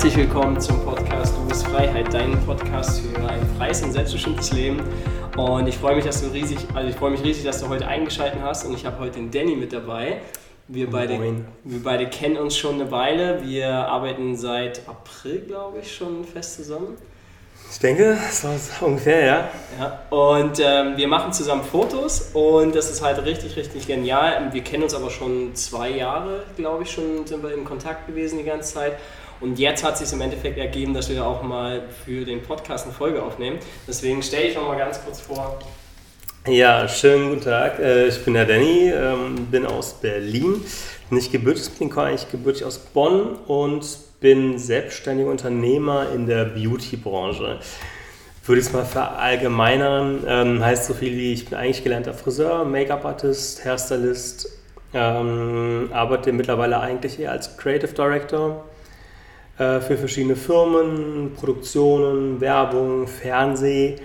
Herzlich willkommen zum Podcast Du bist Freiheit, dein Podcast für ein freies und selbstbestimmtes Leben. Und ich freue mich, dass du riesig, also ich freue mich riesig, dass du heute eingeschaltet hast und ich habe heute den Danny mit dabei. Wir beide, wir beide kennen uns schon eine Weile. Wir arbeiten seit April, glaube ich, schon fest zusammen. Ich denke, so ungefähr, ja. ja und ähm, wir machen zusammen Fotos und das ist halt richtig, richtig genial. Wir kennen uns aber schon zwei Jahre, glaube ich, schon sind wir in Kontakt gewesen die ganze Zeit. Und jetzt hat es sich im Endeffekt ergeben, dass wir auch mal für den Podcast eine Folge aufnehmen. Deswegen stelle ich noch mal ganz kurz vor. Ja, schönen guten Tag. Äh, ich bin der Danny, ähm, bin aus Berlin. Nicht gebürtig, bin eigentlich gebürtig aus Bonn und bin selbstständiger Unternehmer in der Beauty-Branche. Würde ich es mal verallgemeinern, ähm, heißt so viel wie ich bin eigentlich gelernter Friseur, Make-up-Artist, Hairstylist, ähm, arbeite mittlerweile eigentlich eher als Creative Director äh, für verschiedene Firmen, Produktionen, Werbung, Fernseh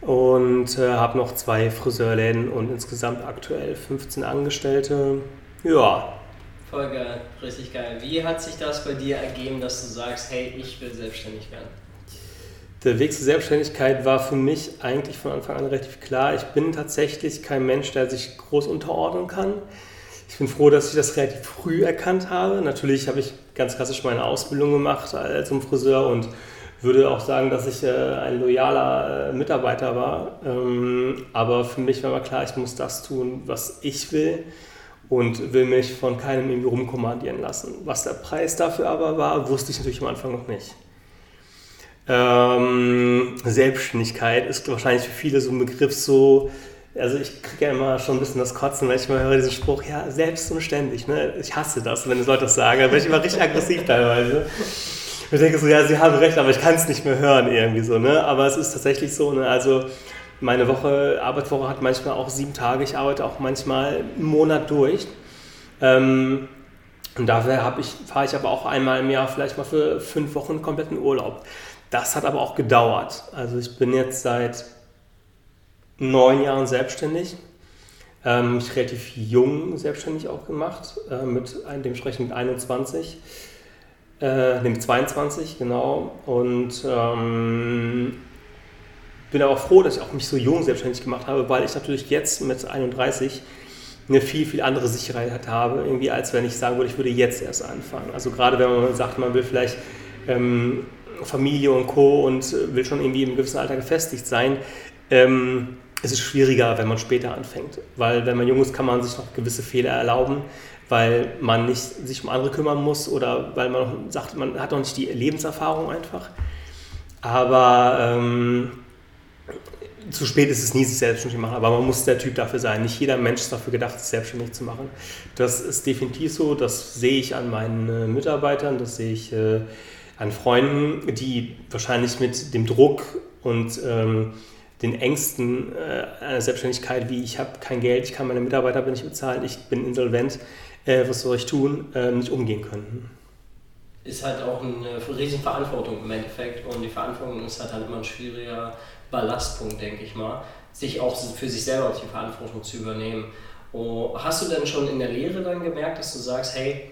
und äh, habe noch zwei Friseurläden und insgesamt aktuell 15 Angestellte. Ja. Voll geil, richtig geil. Wie hat sich das bei dir ergeben, dass du sagst, hey, ich will selbstständig werden? Der Weg zur Selbstständigkeit war für mich eigentlich von Anfang an relativ klar. Ich bin tatsächlich kein Mensch, der sich groß unterordnen kann. Ich bin froh, dass ich das relativ früh erkannt habe. Natürlich habe ich ganz klassisch meine Ausbildung gemacht als Friseur und würde auch sagen, dass ich äh, ein loyaler äh, Mitarbeiter war. Ähm, aber für mich war immer klar, ich muss das tun, was ich will und will mich von keinem irgendwie rumkommandieren lassen. Was der Preis dafür aber war, wusste ich natürlich am Anfang noch nicht. Ähm, Selbstständigkeit ist wahrscheinlich für viele so ein Begriff so, also ich kriege ja immer schon ein bisschen das Kotzen, wenn ich mal höre diesen Spruch, ja, selbst und ständig, ne? Ich hasse das, wenn Leute das sagen, da bin ich immer richtig aggressiv teilweise. Ich denke so, ja, sie haben recht, aber ich kann es nicht mehr hören irgendwie so, ne? Aber es ist tatsächlich so, ne? Also meine Woche, Arbeitswoche hat manchmal auch sieben Tage, ich arbeite auch manchmal einen Monat durch. Ähm, und dafür ich, fahre ich aber auch einmal im Jahr vielleicht mal für fünf Wochen kompletten Urlaub. Das hat aber auch gedauert. Also ich bin jetzt seit neun Jahren selbstständig. Ähm, ich relativ jung selbstständig auch gemacht, äh, mit dementsprechend mit 21, äh, dem 22, genau. Und ähm, bin aber auch froh, dass ich auch mich so jung selbstständig gemacht habe, weil ich natürlich jetzt mit 31 eine viel, viel andere Sicherheit habe, irgendwie, als wenn ich sagen würde, ich würde jetzt erst anfangen. Also gerade wenn man sagt, man will vielleicht ähm, Familie und Co. und will schon irgendwie im gewissen Alter gefestigt sein, ähm, es ist schwieriger, wenn man später anfängt. Weil wenn man jung ist, kann man sich noch gewisse Fehler erlauben, weil man nicht sich um andere kümmern muss oder weil man sagt, man hat noch nicht die Lebenserfahrung einfach. Aber ähm, zu spät ist es nie, sich selbstständig zu machen, aber man muss der Typ dafür sein. Nicht jeder Mensch ist dafür gedacht, sich selbstständig zu machen. Das ist definitiv so, das sehe ich an meinen äh, Mitarbeitern, das sehe ich äh, an Freunden, die wahrscheinlich mit dem Druck und ähm, den Ängsten äh, einer Selbstständigkeit, wie ich habe kein Geld, ich kann meine Mitarbeiter nicht bezahlen, ich bin insolvent, äh, was soll ich tun, äh, nicht umgehen können. Ist halt auch eine riesen Verantwortung im Endeffekt und die Verantwortung ist halt, halt immer ein schwieriger Ballastpunkt, denke ich mal, sich auch für sich selber die Verantwortung zu übernehmen. Oh, hast du denn schon in der Lehre dann gemerkt, dass du sagst, hey,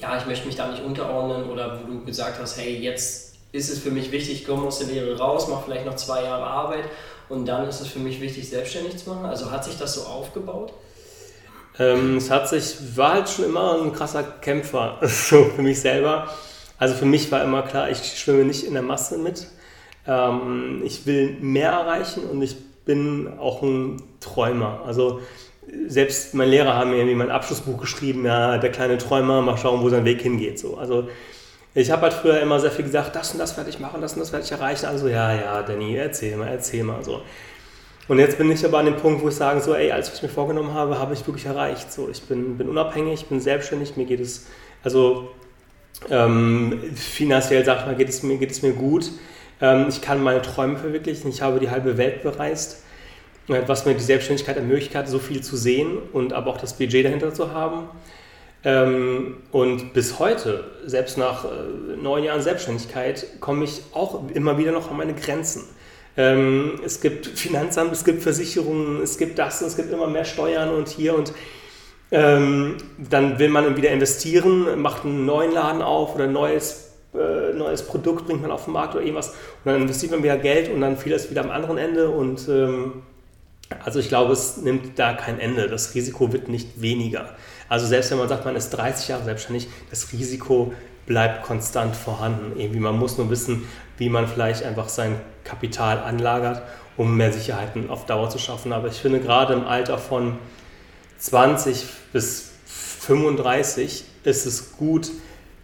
ja, ich möchte mich da nicht unterordnen oder wo du gesagt hast, hey, jetzt ist es für mich wichtig, ich komme aus der Lehre raus, mache vielleicht noch zwei Jahre Arbeit und dann ist es für mich wichtig, selbstständig zu machen? Also hat sich das so aufgebaut? Ähm, es hat sich, war halt schon immer ein krasser Kämpfer, so für mich selber. Also für mich war immer klar, ich schwimme nicht in der Masse mit. Ähm, ich will mehr erreichen und ich bin auch ein Träumer. Also selbst meine Lehrer haben mir irgendwie mein Abschlussbuch geschrieben, ja, der kleine Träumer, mal schauen, wo sein Weg hingeht. So. Also ich habe halt früher immer sehr viel gesagt, das und das werde ich machen, das und das werde ich erreichen. Also ja, ja, Danny, erzähl mal, erzähl mal so. Und jetzt bin ich aber an dem Punkt, wo ich sage, so, ey, alles, was ich mir vorgenommen habe, habe ich wirklich erreicht. So, ich bin, bin unabhängig, bin selbstständig, mir geht es, also ähm, finanziell, sag ich mal, geht es mir, geht es mir gut. Ähm, ich kann meine Träume verwirklichen, ich habe die halbe Welt bereist, was mir die Selbstständigkeit ermöglicht hat, so viel zu sehen und aber auch das Budget dahinter zu haben. Ähm, und bis heute, selbst nach äh, neun Jahren Selbstständigkeit, komme ich auch immer wieder noch an meine Grenzen. Ähm, es gibt Finanzamt, es gibt Versicherungen, es gibt das, es gibt immer mehr Steuern und hier und ähm, dann will man wieder investieren, macht einen neuen Laden auf oder ein neues äh, neues Produkt bringt man auf den Markt oder irgendwas und dann investiert man wieder Geld und dann fiel es wieder am anderen Ende und ähm, also ich glaube, es nimmt da kein Ende. Das Risiko wird nicht weniger. Also selbst wenn man sagt, man ist 30 Jahre selbstständig, das Risiko bleibt konstant vorhanden. Irgendwie man muss nur wissen, wie man vielleicht einfach sein Kapital anlagert, um mehr Sicherheiten auf Dauer zu schaffen. Aber ich finde gerade im Alter von 20 bis 35 ist es gut,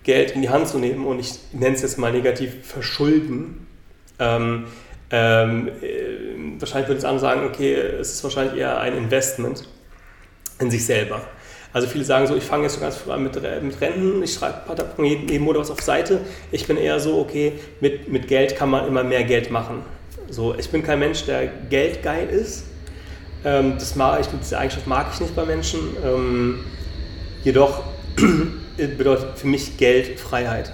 Geld in die Hand zu nehmen und ich nenne es jetzt mal negativ verschulden. Ähm, ähm, äh, wahrscheinlich würde es andere sagen, okay, es ist wahrscheinlich eher ein Investment in sich selber. Also viele sagen so, ich fange jetzt so ganz früh an mit, mit Renten, ich schreibe jeden Monat was auf Seite. Ich bin eher so, okay, mit, mit Geld kann man immer mehr Geld machen. So, ich bin kein Mensch, der geldgeil ist. Ähm, das mag ich, diese Eigenschaft mag ich nicht bei Menschen. Ähm, jedoch bedeutet für mich Geld Freiheit.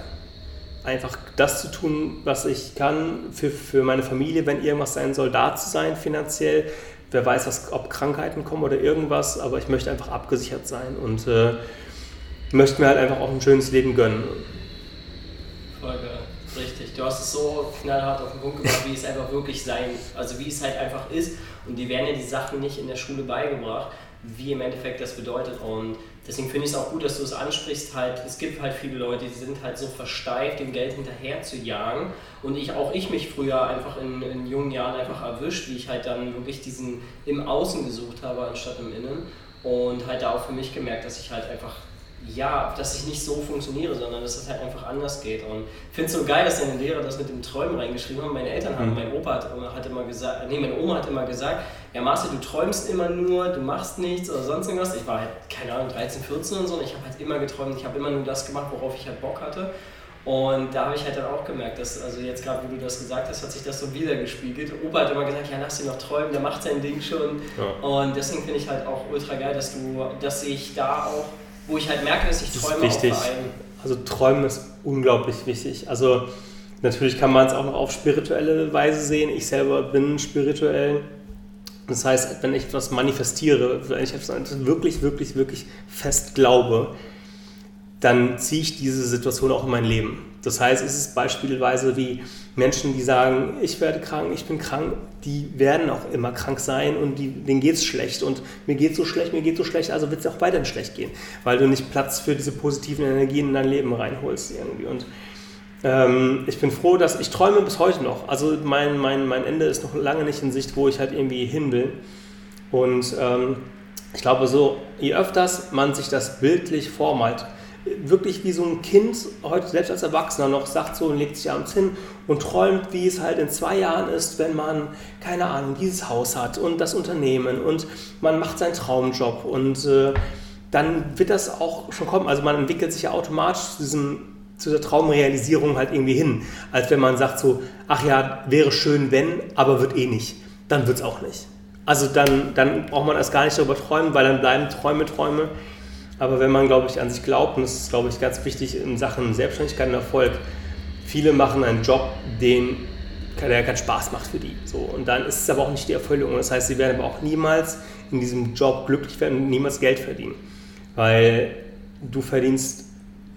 Einfach das zu tun, was ich kann für, für meine Familie, wenn irgendwas sein soll, da zu sein finanziell. Wer weiß, was, ob Krankheiten kommen oder irgendwas, aber ich möchte einfach abgesichert sein und äh, möchte mir halt einfach auch ein schönes Leben gönnen. Voll geil. Richtig. Du hast es so knallhart auf den Punkt gebracht, wie es einfach wirklich sein, also wie es halt einfach ist. Und die werden ja die Sachen nicht in der Schule beigebracht, wie im Endeffekt das bedeutet. Und deswegen finde ich es auch gut, dass du es ansprichst. Halt, es gibt halt viele Leute, die sind halt so versteift, dem Geld hinterher zu jagen. Und ich, auch ich mich früher einfach in, in jungen Jahren einfach erwischt, wie ich halt dann wirklich diesen im Außen gesucht habe, anstatt im Innen. Und halt da auch für mich gemerkt, dass ich halt einfach ja, dass ich nicht so funktioniere, sondern dass es halt einfach anders geht. Und ich finde es so geil, dass deine Lehrer das mit dem Träumen reingeschrieben haben. Meine Eltern haben, mhm. mein Opa hat, hat, immer gesagt, nee, meine Oma hat immer gesagt, ja Marcel, du träumst immer nur, du machst nichts oder sonst irgendwas. Ich war halt, keine Ahnung, 13, 14 und so und ich habe halt immer geträumt, ich habe immer nur das gemacht, worauf ich halt Bock hatte. Und da habe ich halt dann auch gemerkt, dass, also jetzt gerade, wie du das gesagt hast, hat sich das so wiedergespiegelt. Opa hat immer gesagt, ja, lass ihn noch träumen, der macht sein Ding schon. Ja. Und deswegen finde ich halt auch ultra geil, dass du, dass ich da auch wo ich halt merke, dass ich das Träume ist wichtig. Also Träumen ist unglaublich wichtig. Also natürlich kann man es auch noch auf spirituelle Weise sehen. Ich selber bin spirituell. Das heißt, wenn ich etwas manifestiere, wenn ich etwas wirklich, wirklich, wirklich fest glaube, dann ziehe ich diese Situation auch in mein Leben. Das heißt, es ist beispielsweise wie Menschen, die sagen, ich werde krank, ich bin krank, die werden auch immer krank sein und die, denen geht es schlecht und mir geht so schlecht, mir geht so schlecht, also wird es auch weiterhin schlecht gehen, weil du nicht Platz für diese positiven Energien in dein Leben reinholst irgendwie. Und ähm, ich bin froh, dass ich träume bis heute noch. Also mein, mein, mein Ende ist noch lange nicht in Sicht, wo ich halt irgendwie hin will. Und ähm, ich glaube so, je öfters man sich das bildlich vormalt, wirklich wie so ein Kind heute selbst als Erwachsener noch sagt so und legt sich abends hin und träumt, wie es halt in zwei Jahren ist, wenn man, keine Ahnung, dieses Haus hat und das Unternehmen und man macht seinen Traumjob und äh, dann wird das auch schon kommen. Also man entwickelt sich ja automatisch zu, diesem, zu dieser Traumrealisierung halt irgendwie hin, als wenn man sagt so, ach ja, wäre schön, wenn, aber wird eh nicht. Dann wird es auch nicht. Also dann, dann braucht man erst gar nicht darüber träumen, weil dann bleiben Träume Träume aber wenn man, glaube ich, an sich glaubt, und das ist, glaube ich, ganz wichtig in Sachen Selbstständigkeit und Erfolg, viele machen einen Job, den, der keinen Spaß macht für die. So. Und dann ist es aber auch nicht die Erfüllung. Das heißt, sie werden aber auch niemals in diesem Job glücklich werden und niemals Geld verdienen. Weil du verdienst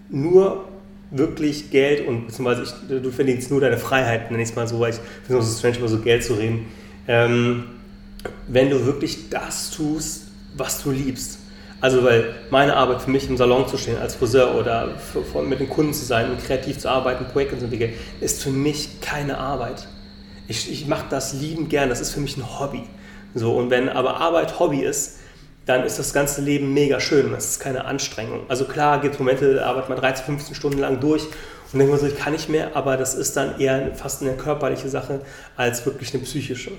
nur wirklich Geld und beziehungsweise ich, du verdienst nur deine Freiheit, nenne ich es mal so, weil ich finde es strange, über so Geld zu reden. Ähm, wenn du wirklich das tust, was du liebst. Also weil meine Arbeit für mich im Salon zu stehen als Friseur oder für, für, mit den Kunden zu sein und kreativ zu arbeiten, Projekte zu entwickeln, ist für mich keine Arbeit. Ich, ich mache das liebend gern, das ist für mich ein Hobby. So, und wenn aber Arbeit Hobby ist, dann ist das ganze Leben mega schön das ist keine Anstrengung. Also klar gibt es Momente, da arbeitet man 13, 15 Stunden lang durch und denkt man so, ich kann nicht mehr, aber das ist dann eher fast eine körperliche Sache als wirklich eine psychische.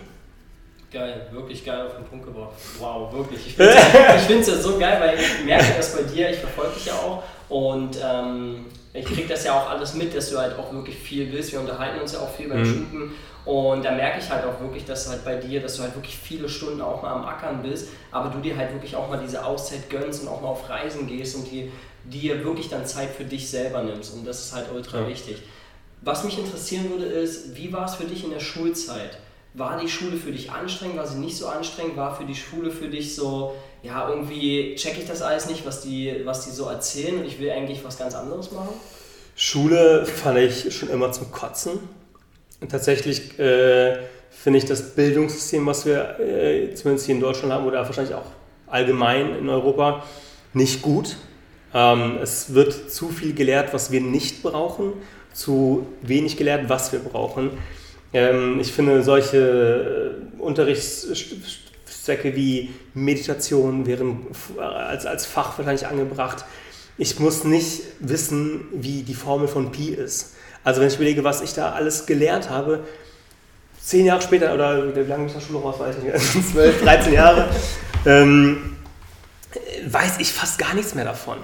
Geil, wirklich geil auf den Punkt gebracht. Wow, wirklich. Ich finde es ja, so geil, weil ich merke das bei dir, ich verfolge dich ja auch und ähm, ich kriege das ja auch alles mit, dass du halt auch wirklich viel willst. Wir unterhalten uns ja auch viel beim mhm. Shooten und da merke ich halt auch wirklich, dass halt bei dir, dass du halt wirklich viele Stunden auch mal am Ackern bist, aber du dir halt wirklich auch mal diese Auszeit gönnst und auch mal auf Reisen gehst und dir, dir wirklich dann Zeit für dich selber nimmst und das ist halt ultra ja. wichtig. Was mich interessieren würde ist, wie war es für dich in der Schulzeit? War die Schule für dich anstrengend, war sie nicht so anstrengend, war für die Schule für dich so, ja, irgendwie checke ich das alles nicht, was die, was die so erzählen und ich will eigentlich was ganz anderes machen? Schule fand ich schon immer zum Kotzen. Und tatsächlich äh, finde ich das Bildungssystem, was wir äh, zumindest hier in Deutschland haben oder wahrscheinlich auch allgemein in Europa, nicht gut. Ähm, es wird zu viel gelehrt, was wir nicht brauchen, zu wenig gelehrt, was wir brauchen. Ähm, ich finde solche äh, Unterrichtszwecke wie Meditation wären als, als Fach wahrscheinlich angebracht ich muss nicht wissen, wie die Formel von Pi ist. Also wenn ich überlege, was ich da alles gelernt habe, zehn Jahre später, oder wie lange ich der Schule raus, weiß ich nicht, zwölf, dreizehn Jahre, ähm, weiß ich fast gar nichts mehr davon.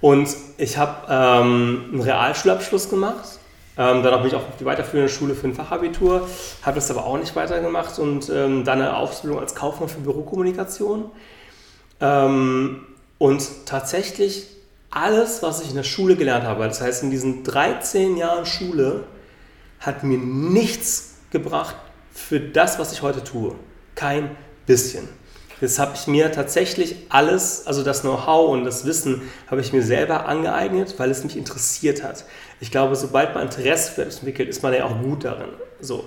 Und ich habe ähm, einen Realschulabschluss gemacht. Ähm, danach bin ich auch auf die weiterführende Schule für ein Fachabitur, habe das aber auch nicht weitergemacht und ähm, dann eine Ausbildung als Kaufmann für Bürokommunikation. Ähm, und tatsächlich alles, was ich in der Schule gelernt habe, das heißt in diesen 13 Jahren Schule, hat mir nichts gebracht für das, was ich heute tue. Kein bisschen. Das habe ich mir tatsächlich alles, also das Know-how und das Wissen, habe ich mir selber angeeignet, weil es mich interessiert hat. Ich glaube, sobald man Interesse für etwas entwickelt, ist man ja auch gut darin. So.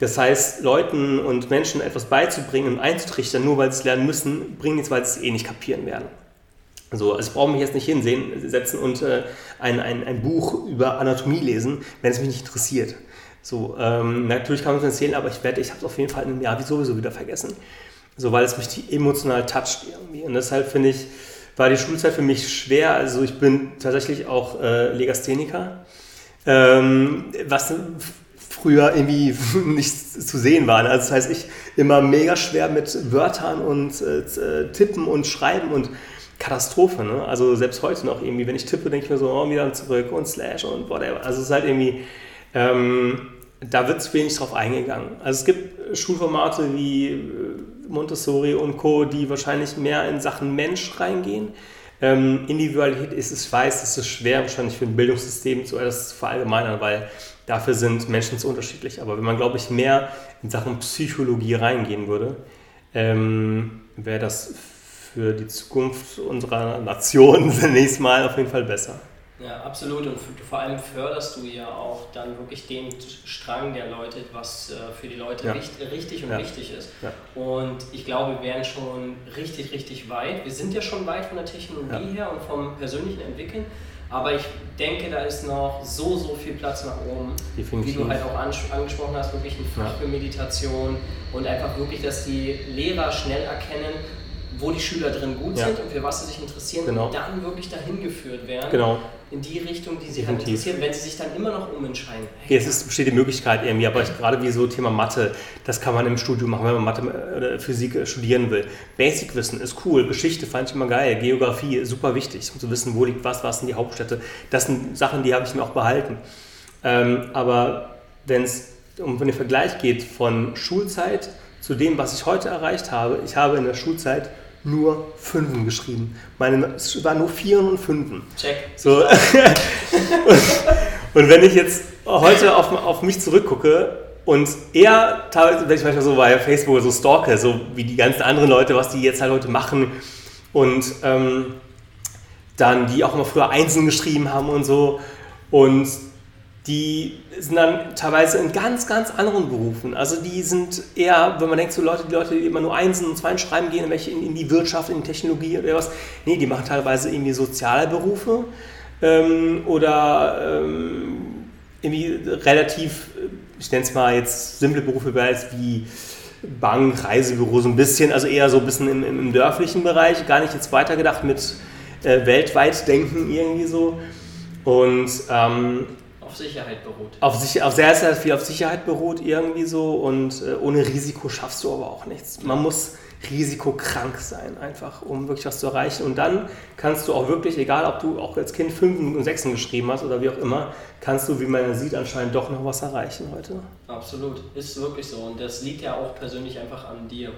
Das heißt, Leuten und Menschen etwas beizubringen und einzutrichtern, nur weil sie es lernen müssen, bringt nichts, weil sie es eh nicht kapieren werden. So, also ich brauche mich jetzt nicht hinsehen, setzen und äh, ein, ein, ein Buch über Anatomie lesen, wenn es mich nicht interessiert. So, ähm, natürlich kann man es erzählen, aber ich werde, ich habe es auf jeden Fall in einem Jahr wie sowieso wieder vergessen. So, weil es mich emotional toucht irgendwie. Und deshalb finde ich, war die Schulzeit für mich schwer. Also ich bin tatsächlich auch äh, Legastheniker, ähm, was früher irgendwie nicht zu sehen war. Also das heißt, ich immer mega schwer mit Wörtern und äh, Tippen und Schreiben und Katastrophe. Ne? Also selbst heute noch irgendwie, wenn ich tippe, denke ich mir so, oh, wieder zurück und Slash und whatever. Also es ist halt irgendwie, ähm, da wird zu wenig drauf eingegangen. Also es gibt Schulformate wie äh, Montessori und Co., die wahrscheinlich mehr in Sachen Mensch reingehen. Ähm, Individualität ist es, ich weiß, es ist schwer wahrscheinlich für ein Bildungssystem so etwas zu verallgemeinern, weil dafür sind Menschen zu unterschiedlich. Aber wenn man, glaube ich, mehr in Sachen Psychologie reingehen würde, ähm, wäre das für die Zukunft unserer Nation zunächst mal auf jeden Fall besser. Ja, absolut. Und vor allem förderst du ja auch dann wirklich den Strang, der läutet, was äh, für die Leute ja. richtig und ja. wichtig ist. Ja. Und ich glaube, wir wären schon richtig, richtig weit. Wir sind ja schon weit von der Technologie her und vom persönlichen Entwickeln. Aber ich denke, da ist noch so, so viel Platz nach oben. Definitiv. Wie du halt auch angesprochen hast, wirklich ein Fach für Meditation und einfach wirklich, dass die Lehrer schnell erkennen, wo die Schüler drin gut ja. sind und für was sie sich interessieren genau. und dann wirklich dahin geführt werden. Genau. In die Richtung, die sie halt interessieren, wenn sie sich dann immer noch umentscheiden. Hey, es ist, besteht die Möglichkeit irgendwie, aber ich, gerade wie so Thema Mathe, das kann man im Studium machen, wenn man Mathe oder Physik studieren will. Basic-Wissen ist cool, Geschichte fand ich immer geil, Geografie super wichtig, um zu wissen, wo liegt was, was sind die Hauptstädte. Das sind Sachen, die habe ich mir auch behalten. Ähm, aber wenn es um den Vergleich geht von Schulzeit zu dem, was ich heute erreicht habe, ich habe in der Schulzeit nur Fünfen geschrieben. Meine, es waren nur Vieren und Fünfen. Check. So. und, und, wenn ich jetzt heute auf, auf mich zurückgucke und eher teilweise, wenn ich manchmal so bei Facebook so stalke, so wie die ganzen anderen Leute, was die jetzt halt heute machen und ähm, dann die auch immer früher Einzeln geschrieben haben und so und die sind dann teilweise in ganz, ganz anderen Berufen. Also die sind eher, wenn man denkt, so Leute, die Leute, die immer nur Einsen und Zweien schreiben gehen, welche in, in, die Wirtschaft, in die Technologie oder was, nee, die machen teilweise irgendwie soziale Berufe ähm, oder ähm, irgendwie relativ, ich nenne es mal jetzt simple Berufe wie Bank, Reisebüro, so ein bisschen, also eher so ein bisschen im, im dörflichen Bereich, gar nicht jetzt weitergedacht mit äh, weltweit denken irgendwie so. Und ähm, auf Sicherheit beruht. Auf, sich, auf sehr, sehr viel auf Sicherheit beruht irgendwie so und äh, ohne Risiko schaffst du aber auch nichts. Man muss risikokrank sein, einfach, um wirklich was zu erreichen. Und dann kannst du auch wirklich, egal ob du auch als Kind Fünfen und Sechsen geschrieben hast oder wie auch immer, kannst du, wie man sieht, anscheinend doch noch was erreichen heute. Absolut, ist wirklich so. Und das liegt ja auch persönlich einfach an dir.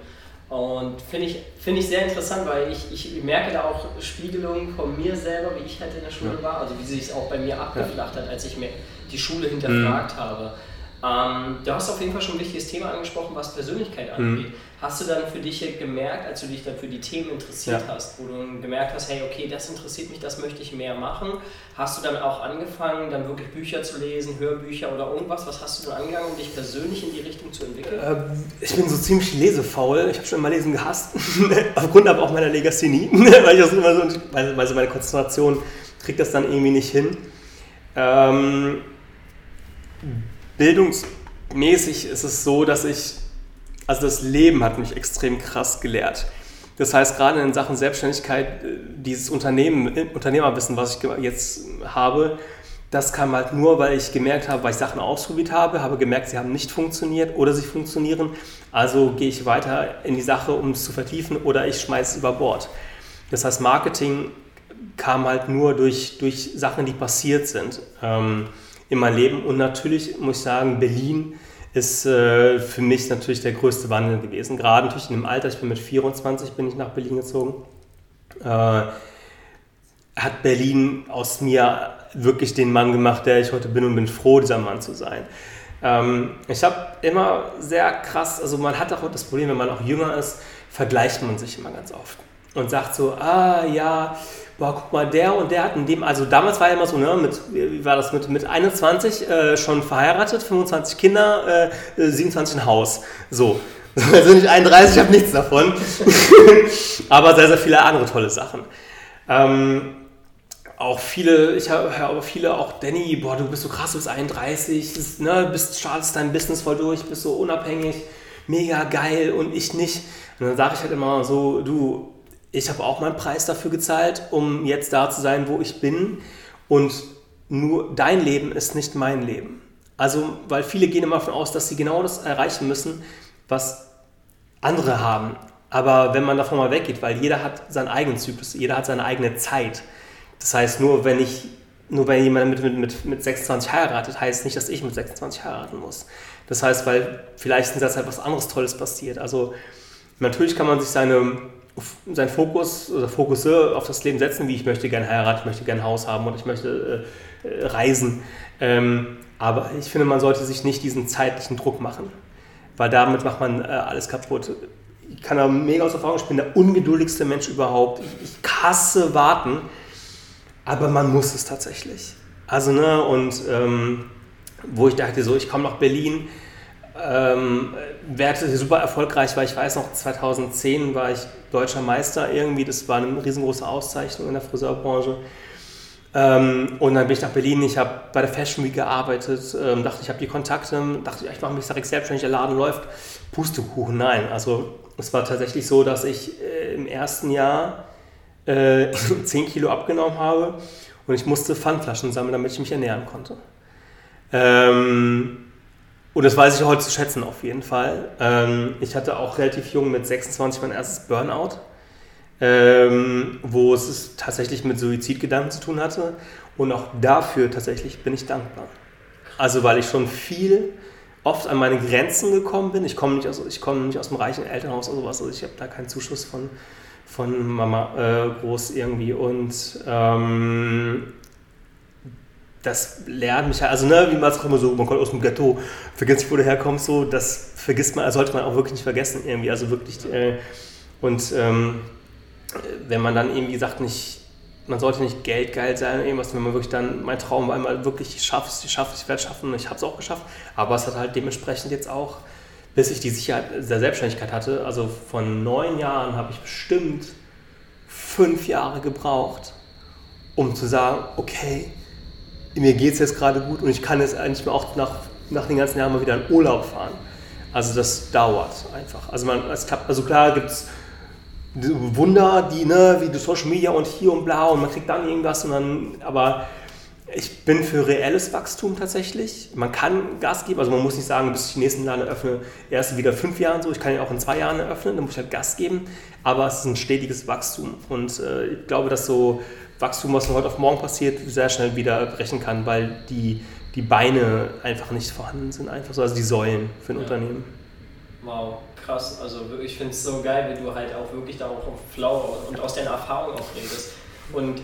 Und finde ich, find ich sehr interessant, weil ich, ich merke da auch Spiegelungen von mir selber, wie ich halt in der Schule ja. war, also wie sich es auch bei mir abgeflacht ja. hat, als ich mir die Schule hinterfragt mhm. habe. Ähm, du hast auf jeden Fall schon ein wichtiges Thema angesprochen, was Persönlichkeit angeht. Mhm. Hast du dann für dich gemerkt, als du dich dann für die Themen interessiert ja. hast, wo du gemerkt hast, hey, okay, das interessiert mich, das möchte ich mehr machen, hast du dann auch angefangen, dann wirklich Bücher zu lesen, Hörbücher oder irgendwas? Was hast du dann angegangen, um dich persönlich in die Richtung zu entwickeln? Äh, ich bin so ziemlich lesefaul. Ich habe schon immer Lesen gehasst. Aufgrund aber auch meiner Legasthenie, weil ich das immer so, weil meine Konzentration kriegt das dann irgendwie nicht hin. Ähm, bildungsmäßig ist es so, dass ich, also das Leben hat mich extrem krass gelehrt. Das heißt, gerade in Sachen Selbstständigkeit, äh, dieses Unternehmen, Unternehmerwissen, was ich jetzt habe, das kam halt nur, weil ich gemerkt habe, weil ich Sachen ausprobiert habe, habe gemerkt, sie haben nicht funktioniert oder sie funktionieren. Also gehe ich weiter in die Sache, um es zu vertiefen oder ich schmeiße es über Bord. Das heißt, Marketing kam halt nur durch, durch Sachen, die passiert sind. Ähm, in meinem Leben. Und natürlich muss ich sagen, Berlin ist äh, für mich natürlich der größte Wandel gewesen. Gerade natürlich in dem Alter, ich bin mit 24 bin ich nach Berlin gezogen. Äh, hat Berlin aus mir wirklich den Mann gemacht, der ich heute bin und bin froh, dieser Mann zu sein. Ähm, ich habe immer sehr krass, also man hat auch das Problem, wenn man auch jünger ist, vergleicht man sich immer ganz oft und sagt so, ah ja, boah, guck mal, der und der hat in dem, also damals war ja immer so, ne, mit, wie war das, mit, mit 21 äh, schon verheiratet, 25 Kinder, äh, 27 ein Haus. So. Also nicht 31, ich habe nichts davon. aber sehr, sehr viele andere tolle Sachen. Ähm, auch viele, ich höre aber viele, auch Danny, boah, du bist so krass, du bist 31, das, ne, bist, startest dein Business voll durch, bist so unabhängig, mega geil und ich nicht. Und dann sage ich halt immer so, du, ich habe auch meinen Preis dafür gezahlt, um jetzt da zu sein, wo ich bin. Und nur dein Leben ist nicht mein Leben. Also, weil viele gehen immer davon aus, dass sie genau das erreichen müssen, was andere haben. Aber wenn man davon mal weggeht, weil jeder hat seinen eigenen Zyklus, jeder hat seine eigene Zeit. Das heißt, nur wenn ich, nur wenn jemand mit, mit, mit, mit 26 heiratet, heißt nicht, dass ich mit 26 heiraten muss. Das heißt, weil vielleicht in der Zeit was anderes Tolles passiert. Also natürlich kann man sich seine seinen Fokus oder Fokusse auf das Leben setzen, wie ich möchte gerne heiraten, ich möchte gerne ein Haus haben und ich möchte äh, äh, reisen. Ähm, aber ich finde, man sollte sich nicht diesen zeitlichen Druck machen, weil damit macht man äh, alles kaputt. Ich kann da mega aus Erfahrung, ich bin der ungeduldigste Mensch überhaupt. Ich, ich hasse warten, aber man muss es tatsächlich. Also, ne, und ähm, wo ich dachte, so, ich komme nach Berlin, ähm, werde super erfolgreich, weil ich weiß noch, 2010 war ich deutscher Meister irgendwie. Das war eine riesengroße Auszeichnung in der Friseurbranche. Ähm, und dann bin ich nach Berlin, ich habe bei der Fashion Week gearbeitet, ähm, dachte, ich habe die Kontakte, dachte, ich mache mich direkt selbstständig, der Laden läuft. Pustekuchen, nein. Also es war tatsächlich so, dass ich äh, im ersten Jahr äh, 10 Kilo abgenommen habe und ich musste Pfandflaschen sammeln, damit ich mich ernähren konnte. Ähm, und das weiß ich heute zu schätzen auf jeden Fall. Ähm, ich hatte auch relativ jung mit 26 mein erstes Burnout, ähm, wo es tatsächlich mit Suizidgedanken zu tun hatte. Und auch dafür tatsächlich bin ich dankbar. Also weil ich schon viel, oft an meine Grenzen gekommen bin. Ich komme nicht aus, ich nicht aus einem reichen Elternhaus oder sowas. Also ich habe da keinen Zuschuss von, von Mama äh, groß irgendwie. Und ähm, das lernt mich halt, also ne, wie man es auch immer so, man kommt aus dem Ghetto, vergisst nicht, wo du herkommst, so, das vergisst man, sollte man auch wirklich nicht vergessen irgendwie, also wirklich, äh, und ähm, wenn man dann irgendwie sagt, nicht, man sollte nicht geldgeil sein irgendwas, wenn man wirklich dann, mein Traum war einmal wirklich, ich schaffe es, ich schaffe es, ich werde es schaffen und ich habe es auch geschafft, aber es hat halt dementsprechend jetzt auch, bis ich die Sicherheit der Selbstständigkeit hatte, also von neun Jahren habe ich bestimmt fünf Jahre gebraucht, um zu sagen, okay, mir geht es jetzt gerade gut und ich kann jetzt eigentlich auch nach, nach den ganzen Jahren mal wieder in Urlaub fahren. Also das dauert einfach. Also man, klappt, also klar gibt es Wunder, die, ne, wie die Social Media und hier und bla und man kriegt dann irgendwas und dann, aber ich bin für reelles Wachstum tatsächlich. Man kann Gas geben, also man muss nicht sagen, bis ich den nächsten Laden eröffne, erst wieder fünf Jahren so, ich kann ihn auch in zwei Jahren eröffnen, dann muss ich halt Gas geben, aber es ist ein stetiges Wachstum und äh, ich glaube, dass so Wachstum, was von heute auf morgen passiert, sehr schnell wieder brechen kann, weil die, die Beine einfach nicht vorhanden sind, einfach so, also die Säulen für ein ja. Unternehmen. Wow, krass. Also ich finde es so geil, wie du halt auch wirklich da auch auf Flow und aus deiner Erfahrung auch redest. Und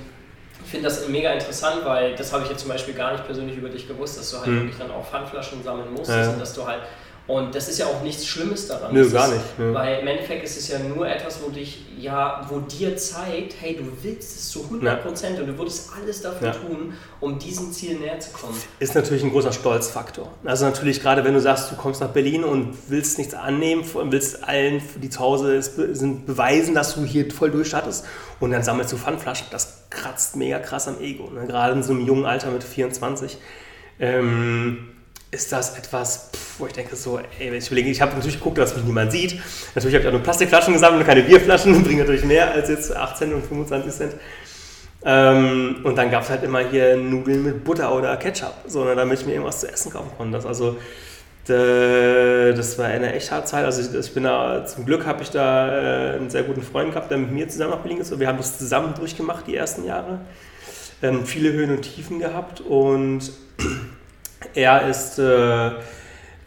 Ich finde das mega interessant, weil das habe ich jetzt zum Beispiel gar nicht persönlich über dich gewusst, dass du halt Mhm. wirklich dann auch Pfandflaschen sammeln musstest Ja. und dass du halt und das ist ja auch nichts Schlimmes daran. Nö, Das gar ist, nicht, nö. Weil im Endeffekt ist es ja nur etwas, wo dich, ja, wo dir zeigt, hey, du willst es zu 100% und du würdest alles dafür Ja. tun, um diesem Ziel näher zu kommen. Ist natürlich ein großer Stolzfaktor. Also natürlich gerade wenn du sagst, du kommst nach Berlin und willst nichts annehmen, willst allen, die zu Hause sind, beweisen, dass du hier voll durchstartest und dann sammelst du Pfandflaschen. Das kratzt mega krass am Ego. Ne? Gerade in so einem jungen Alter mit 24 ähm, ist das etwas, wo ich denke so, ey, wenn ich überlege, ich habe natürlich geguckt, dass mich niemand sieht. Natürlich habe ich auch nur Plastikflaschen gesammelt und keine Bierflaschen, bringen natürlich mehr als jetzt 18 und 25 Cent. Ähm, und dann gab es halt immer hier Nudeln mit Butter oder Ketchup, so, ne, damit ich mir irgendwas zu essen kaufen konnte. Das, also, d- das war eine echt harte Zeit. Also ich, ich bin da, zum Glück habe ich da äh, einen sehr guten Freund gehabt, der mit mir zusammen nach Berlin ist. Und wir haben das zusammen durchgemacht, die ersten Jahre. Ähm, viele Höhen und Tiefen gehabt und er ist, äh,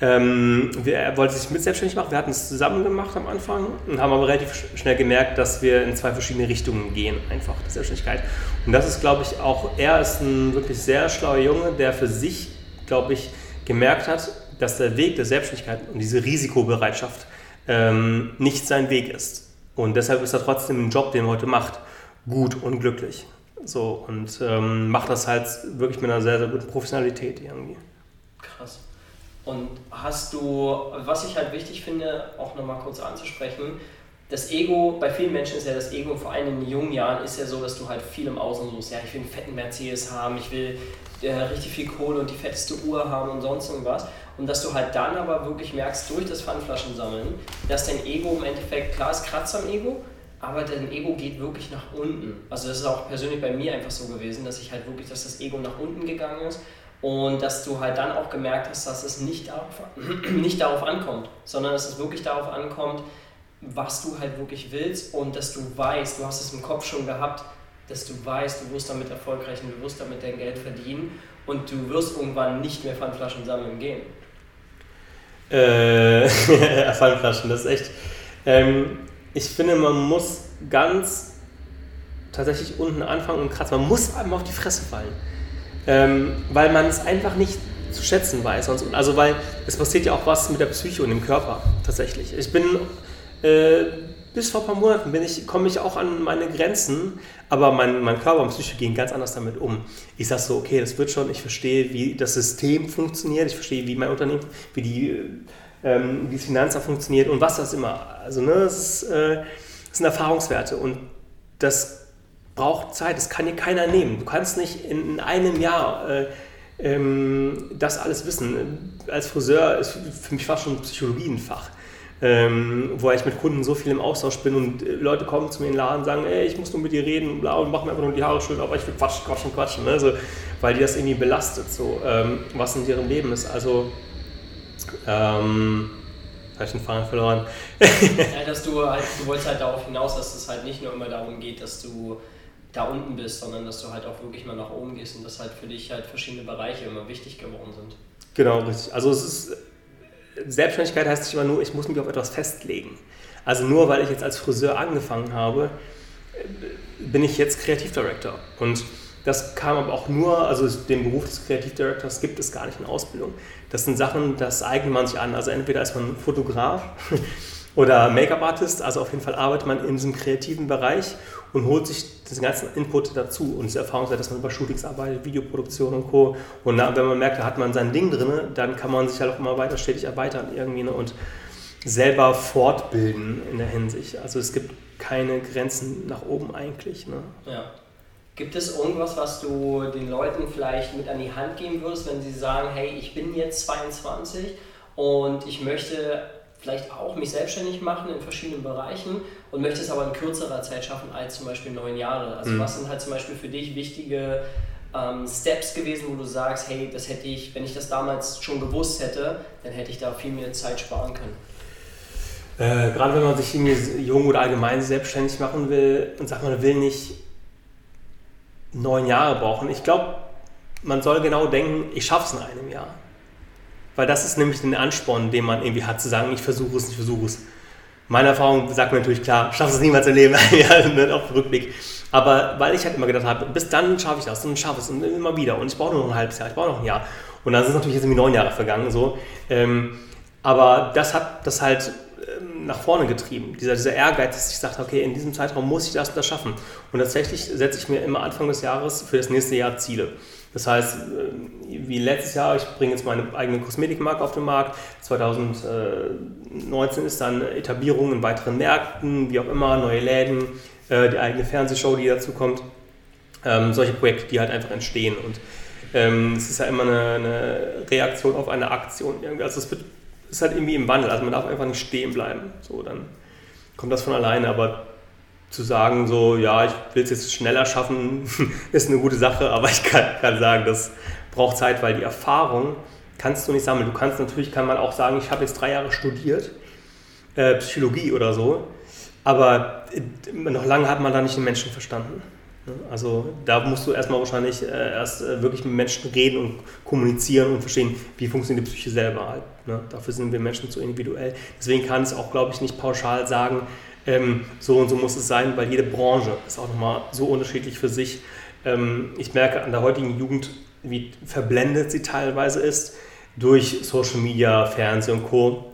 ähm, er wollte sich mit selbstständig machen. Wir hatten es zusammen gemacht am Anfang und haben aber relativ sch- schnell gemerkt, dass wir in zwei verschiedene Richtungen gehen, einfach der Selbstständigkeit. Und das ist, glaube ich, auch, er ist ein wirklich sehr schlauer Junge, der für sich, glaube ich, gemerkt hat, dass der Weg der Selbstständigkeit und diese Risikobereitschaft ähm, nicht sein Weg ist. Und deshalb ist er trotzdem im Job, den er heute macht, gut und glücklich. So, und ähm, macht das halt wirklich mit einer sehr, sehr guten Professionalität irgendwie. Krass. Und hast du, was ich halt wichtig finde, auch nochmal kurz anzusprechen, das Ego, bei vielen Menschen ist ja das Ego, vor allem in jungen Jahren, ist ja so, dass du halt viel im Außen suchst. Ja, ich will einen fetten Mercedes haben, ich will äh, richtig viel Kohle und die fetteste Uhr haben und sonst irgendwas. Und dass du halt dann aber wirklich merkst, durch das Pfandflaschensammeln, dass dein Ego im Endeffekt, klar, es kratzt am Ego, aber dein Ego geht wirklich nach unten. Also das ist auch persönlich bei mir einfach so gewesen, dass ich halt wirklich, dass das Ego nach unten gegangen ist und dass du halt dann auch gemerkt hast, dass es nicht darauf, nicht darauf ankommt, sondern dass es wirklich darauf ankommt, was du halt wirklich willst und dass du weißt, du hast es im Kopf schon gehabt, dass du weißt, du wirst damit erfolgreich und du wirst damit dein Geld verdienen und du wirst irgendwann nicht mehr Pfandflaschen sammeln gehen. Äh, Pfandflaschen, das ist echt. Ähm, ich finde, man muss ganz tatsächlich unten anfangen und kratzen. Man muss einem auf die Fresse fallen. Ähm, weil man es einfach nicht zu schätzen weiß. Sonst, also, weil es passiert ja auch was mit der Psyche und dem Körper tatsächlich. Ich bin. Äh, bis vor ein paar Monaten bin ich, komme ich auch an meine Grenzen, aber mein, mein Körper und Psyche gehen ganz anders damit um. Ich sage so, okay, das wird schon, ich verstehe, wie das System funktioniert, ich verstehe, wie mein Unternehmen, wie die ähm, wie das Finanzamt funktioniert und was das immer. Also, ne, das, ist, äh, das sind Erfahrungswerte und das braucht Zeit, das kann dir keiner nehmen. Du kannst nicht in, in einem Jahr äh, ähm, das alles wissen. Als Friseur ist für mich fast schon Psychologie ein Fach. Ähm, wo ich mit Kunden so viel im Austausch bin und äh, Leute kommen zu mir in den Laden und sagen, ey, ich muss nur mit dir reden und bla und mach mir einfach nur die Haare schön, aber ich will quatschen, quatschen, quatschen, ne? so, weil die das irgendwie belastet, so, ähm, was in ihrem Leben ist. Also, ähm, habe ich den Faden verloren. Ja, dass du halt, du wolltest halt darauf hinaus, dass es halt nicht nur immer darum geht, dass du da unten bist, sondern dass du halt auch wirklich mal nach oben gehst und dass halt für dich halt verschiedene Bereiche immer wichtig geworden sind. Genau, richtig. Also es ist Selbstständigkeit heißt nicht immer nur, ich muss mich auf etwas festlegen. Also nur weil ich jetzt als Friseur angefangen habe, bin ich jetzt Kreativdirektor. Und das kam aber auch nur, also den Beruf des Kreativdirektors gibt es gar nicht in Ausbildung. Das sind Sachen, das eignet man sich an. Also entweder ist man Fotograf oder Make-up-Artist, also auf jeden Fall arbeitet man in diesem kreativen Bereich und holt sich den ganzen Input dazu und diese Erfahrungswert, dass man über Shootings arbeitet, Videoproduktion und Co. Und wenn man merkt, da hat man sein Ding drin, dann kann man sich halt auch immer weiter stetig erweitern irgendwie ne? und selber fortbilden in der Hinsicht. Also es gibt keine Grenzen nach oben eigentlich. Ne? Ja. Gibt es irgendwas, was du den Leuten vielleicht mit an die Hand geben würdest, wenn sie sagen, hey, ich bin jetzt 22 und ich möchte vielleicht auch mich selbstständig machen in verschiedenen Bereichen und möchte es aber in kürzerer Zeit schaffen als zum Beispiel neun Jahre. Also Mhm. was sind halt zum Beispiel für dich wichtige ähm, Steps gewesen, wo du sagst, hey, das hätte ich, wenn ich das damals schon gewusst hätte, dann hätte ich da viel mehr Zeit sparen können. Äh, gerade wenn man sich irgendwie jung oder allgemein selbstständig machen will und sagt, man will nicht neun Jahre brauchen. Ich glaube, man soll genau denken, ich schaffe es in einem Jahr. Weil das ist nämlich den Ansporn, den man irgendwie hat, zu sagen, ich versuche es, ich versuche es. Meine Erfahrung sagt mir natürlich klar, schaffst es niemals im Leben, ja, ne, auf den Rückblick. Aber weil ich halt immer gedacht habe, bis dann schaffe ich das und schaffe es und immer wieder und ich brauche nur noch ein halbes Jahr, ich brauche noch ein Jahr. Und dann sind natürlich jetzt irgendwie neun Jahre vergangen so. Ähm, aber das hat das halt nach vorne getrieben. Dieser, dieser Ehrgeiz, dass ich sagte, okay, in diesem Zeitraum muss ich das und das schaffen. Und tatsächlich setze ich mir immer Anfang des Jahres für das nächste Jahr Ziele. Das heißt, äh, wie letztes Jahr, ich bringe jetzt meine eigene Kosmetikmarke auf den Markt. 2019 ist dann Etablierung in weiteren Märkten, wie auch immer, neue Läden, äh, die eigene Fernsehshow, die dazu kommt. Ähm, solche Projekte, die halt einfach entstehen. Und ähm, es ist ja immer eine, eine, Reaktion auf eine Aktion. Also es wird, ist halt irgendwie im Wandel. Also man darf einfach nicht stehen bleiben. So, dann kommt das von alleine. Aber zu sagen, so, ja, ich will es jetzt schneller schaffen, ist eine gute Sache, aber ich kann, kann, sagen, das braucht Zeit, weil die Erfahrung kannst du nicht sammeln. Du kannst natürlich, kann man auch sagen, ich habe jetzt drei Jahre studiert, äh, Psychologie oder so, aber äh, noch lange hat man da nicht den Menschen verstanden. Also da musst du erstmal wahrscheinlich äh, erst äh, wirklich mit Menschen reden und kommunizieren und verstehen, wie funktioniert die Psyche selber halt. Ne? Dafür sind wir Menschen zu individuell. Deswegen kann es auch, glaube ich, nicht pauschal sagen, ähm, so und so muss es sein, weil jede Branche ist auch nochmal so unterschiedlich für sich. Ähm, ich merke an der heutigen Jugend, wie verblendet sie teilweise ist durch Social Media, Fernsehen und Co.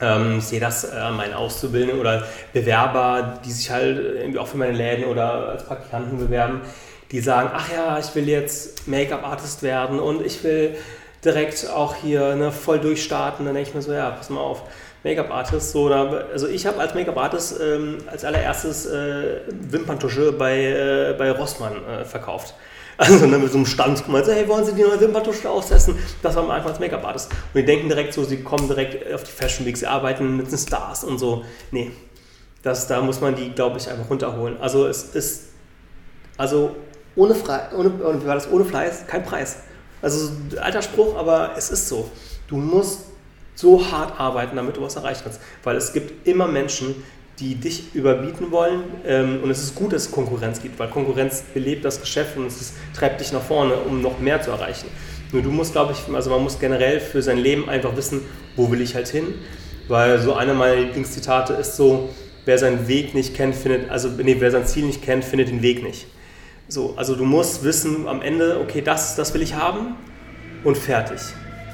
Ähm, ich sehe das äh, meinen Auszubildenden oder Bewerber, die sich halt irgendwie auch für meine Läden oder als Praktikanten bewerben, die sagen, ach ja, ich will jetzt Make-up-Artist werden und ich will direkt auch hier ne, voll durchstarten. Dann denke ich mir so, ja, pass mal auf, Make-up-Artist. So, also ich habe als Make-up-Artist ähm, als allererstes äh, Wimperntusche bei, äh, bei Rossmann äh, verkauft. Also ne, mit so einem Stand gemeint, so, hey, wollen Sie die neue Wimperntusche aufsetzen? Das war einfach als Make-up-Artist. Und die denken direkt so, sie kommen direkt auf die Fashion Week, sie arbeiten mit den Stars und so. Nee, das, da muss man die, glaube ich, einfach runterholen. Also es ist, also ohne, Fre ohne, wie war das, ohne Fleiß kein Preis. Also alter Spruch, aber es ist so. Du musst so hart arbeiten, damit du was erreichen kannst. Weil es gibt immer Menschen, die dich überbieten wollen. Ähm, und es ist gut, dass es Konkurrenz gibt, weil Konkurrenz belebt das Geschäft und es treibt dich nach vorne, um noch mehr zu erreichen. Nur du musst, glaube ich, also man muss generell für sein Leben einfach wissen, wo will ich halt hin. Weil so einer meiner Lieblingszitate ist so, wer seinen Weg nicht kennt, findet, also nee, wer sein Ziel nicht kennt, findet den Weg nicht. So, also du musst wissen am Ende, okay, das, das will ich haben und fertig.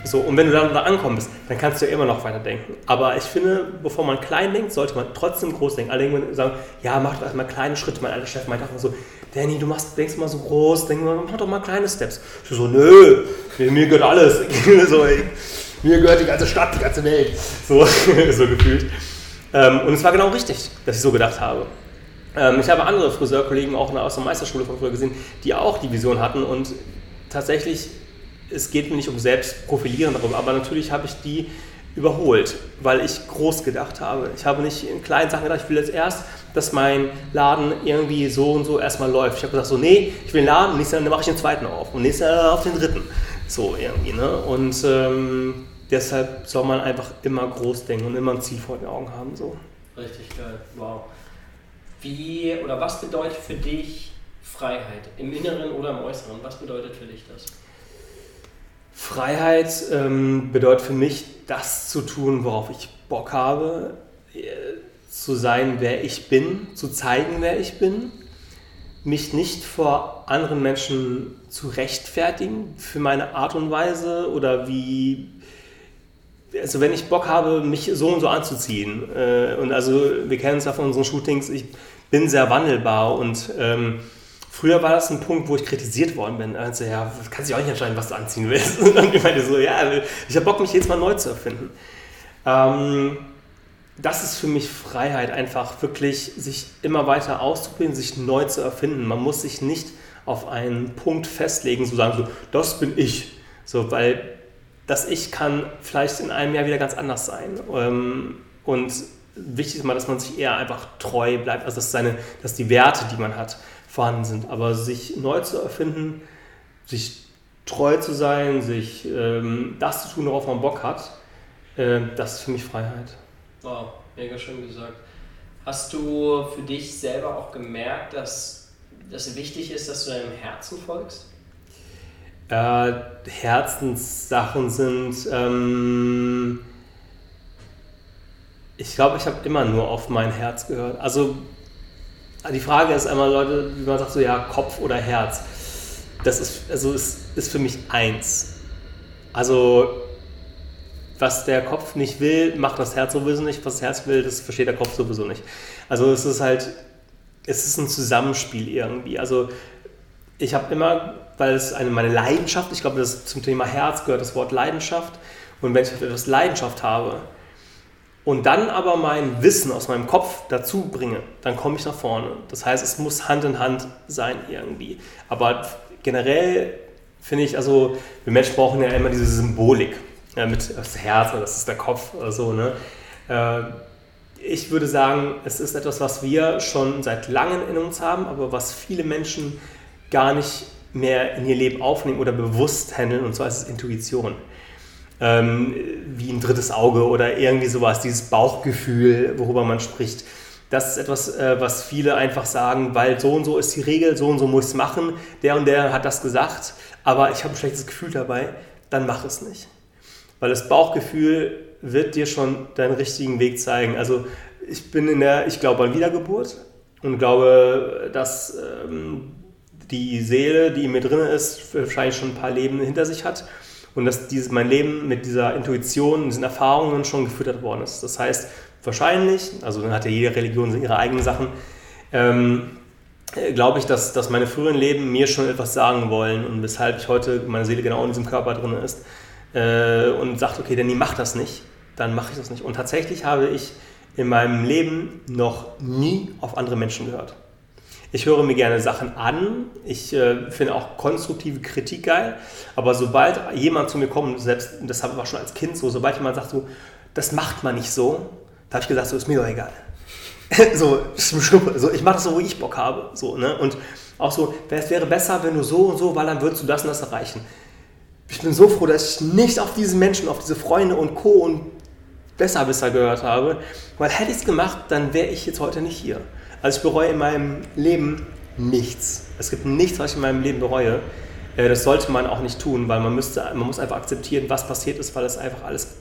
So, und wenn du dann da ankommen bist, dann kannst du ja immer noch weiter denken. Aber ich finde, bevor man klein denkt, sollte man trotzdem groß denken. Alle denken, sagen, ja, mach doch erstmal kleine Schritte. Mein alter Chef meinte auch so, Danny, du machst, denkst mal so groß, denk mal, mach doch mal kleine Steps. Ich so, nö, mir, mir gehört alles. so, ey, mir gehört die ganze Stadt, die ganze Welt. So, so gefühlt. Ähm, und es war genau richtig, dass ich so gedacht habe. Ähm, ich habe andere Friseurkollegen auch aus der Meisterschule von früher gesehen, die auch die Vision hatten und tatsächlich es geht mir nicht um Selbstprofilieren darüber, aber natürlich habe ich die überholt, weil ich groß gedacht habe. Ich habe nicht in kleinen Sachen gedacht, ich will jetzt erst, dass mein Laden irgendwie so und so erstmal läuft. Ich habe gesagt, so, nee, ich will einen Laden nächstes Jahr mache ich den zweiten auf und nächstes Jahr auf den dritten. So irgendwie, ne? Und ähm, deshalb soll man einfach immer groß denken und immer ein Ziel vor den Augen haben. So. Richtig geil, wow. Wie oder was bedeutet für dich Freiheit? Im Inneren oder im Äußeren? Was bedeutet für dich das? Freiheit ähm, bedeutet für mich, das zu tun, worauf ich Bock habe, äh, zu sein, wer ich bin, zu zeigen, wer ich bin, mich nicht vor anderen Menschen zu rechtfertigen für meine Art und Weise oder wie, also wenn ich Bock habe, mich so und so anzuziehen. Äh, und also wir kennen es ja von unseren Shootings, ich bin sehr wandelbar und ähm, Früher war das ein Punkt, wo ich kritisiert worden bin. Also, ja, kannst dich auch nicht entscheiden, was du anziehen willst. Und dann meinte so, ja, ich habe Bock, mich jetzt mal neu zu erfinden. Ähm, das ist für mich Freiheit, einfach wirklich sich immer weiter auszuprobieren, sich neu zu erfinden. Man muss sich nicht auf einen Punkt festlegen, so sagen, so, das bin ich. So, weil das Ich kann vielleicht in einem Jahr wieder ganz anders sein. Ähm, und wichtig ist mal, dass man sich eher einfach treu bleibt, also dass, seine, dass die Werte, die man hat, vorhanden sind. Aber sich neu zu erfinden, sich treu zu sein, sich ähm, das zu tun, worauf man Bock hat, äh, das ist für mich Freiheit. Wow, mega schön gesagt. Hast du für dich selber auch gemerkt, dass es wichtig ist, dass du deinem Herzen folgst? Äh, Herzenssachen sind, ähm, ich glaube, ich habe immer nur auf mein Herz gehört. Also die Frage ist einmal, Leute, wie man sagt so, ja, Kopf oder Herz. Das ist, also ist, ist für mich eins. Also, was der Kopf nicht will, macht das Herz sowieso nicht. Was das Herz will, das versteht der Kopf sowieso nicht. Also, es ist halt, es ist ein Zusammenspiel irgendwie. Also, ich habe immer, weil es eine, meine Leidenschaft, ich glaube, das zum Thema Herz gehört das Wort Leidenschaft. Und wenn ich etwas Leidenschaft habe, und dann aber mein Wissen aus meinem Kopf dazu bringe, dann komme ich nach vorne. Das heißt, es muss Hand in Hand sein irgendwie. Aber generell finde ich, also wir Menschen brauchen ja immer diese Symbolik ja, mit das Herz oder das ist der Kopf oder so. Ne? Äh, ich würde sagen, es ist etwas, was wir schon seit langem in uns haben, aber was viele Menschen gar nicht mehr in ihr Leben aufnehmen oder bewusst handeln, und zwar ist es Intuition ähm, wie ein drittes Auge oder irgendwie sowas, dieses Bauchgefühl, worüber man spricht. Das ist etwas, äh, was viele einfach sagen, weil so und so ist die Regel, so und so muss ich es machen, der und der hat das gesagt, aber ich habe ein schlechtes Gefühl dabei, dann mach es nicht. Weil das Bauchgefühl wird dir schon deinen richtigen Weg zeigen. Also ich bin in der, ich glaube an Wiedergeburt und glaube, dass ähm, die Seele, die in mir drin ist, wahrscheinlich schon ein paar Leben hinter sich hat und dass dieses, mein Leben mit dieser Intuition, diesen Erfahrungen schon gefüttert worden ist. Das heißt, wahrscheinlich, also dann hat ja jede Religion ihre eigenen Sachen, ähm, glaube ich, dass, dass meine früheren Leben mir schon etwas sagen wollen und weshalb ich heute meine Seele genau in diesem Körper drin ist äh, und sagt, okay, Danny, mach das nicht, dann mache ich das nicht. Und tatsächlich habe ich in meinem Leben noch nie auf andere Menschen gehört. Ich höre mir gerne Sachen an. Ich äh, finde auch konstruktive Kritik geil. Aber sobald jemand zu mir kommt, selbst das war schon als Kind so, sobald jemand sagt so, das macht man nicht so, da habe ich gesagt, so ist mir doch egal. so. So, ich mache das so, wo ich Bock habe. So, ne? Und auch so, es wäre besser, wenn du so und so, weil dann würdest du das und das erreichen. Ich bin so froh, dass ich nicht auf diese Menschen, auf diese Freunde und Co. und Besserwisser gehört habe, weil hätte ich es gemacht, dann wäre ich jetzt heute nicht hier. Also ich bereue in meinem Leben nichts. Es gibt nichts, was ich in meinem Leben bereue. Äh, das sollte man auch nicht tun, weil man, müsste, man muss einfach akzeptieren, was passiert ist, weil es einfach alles,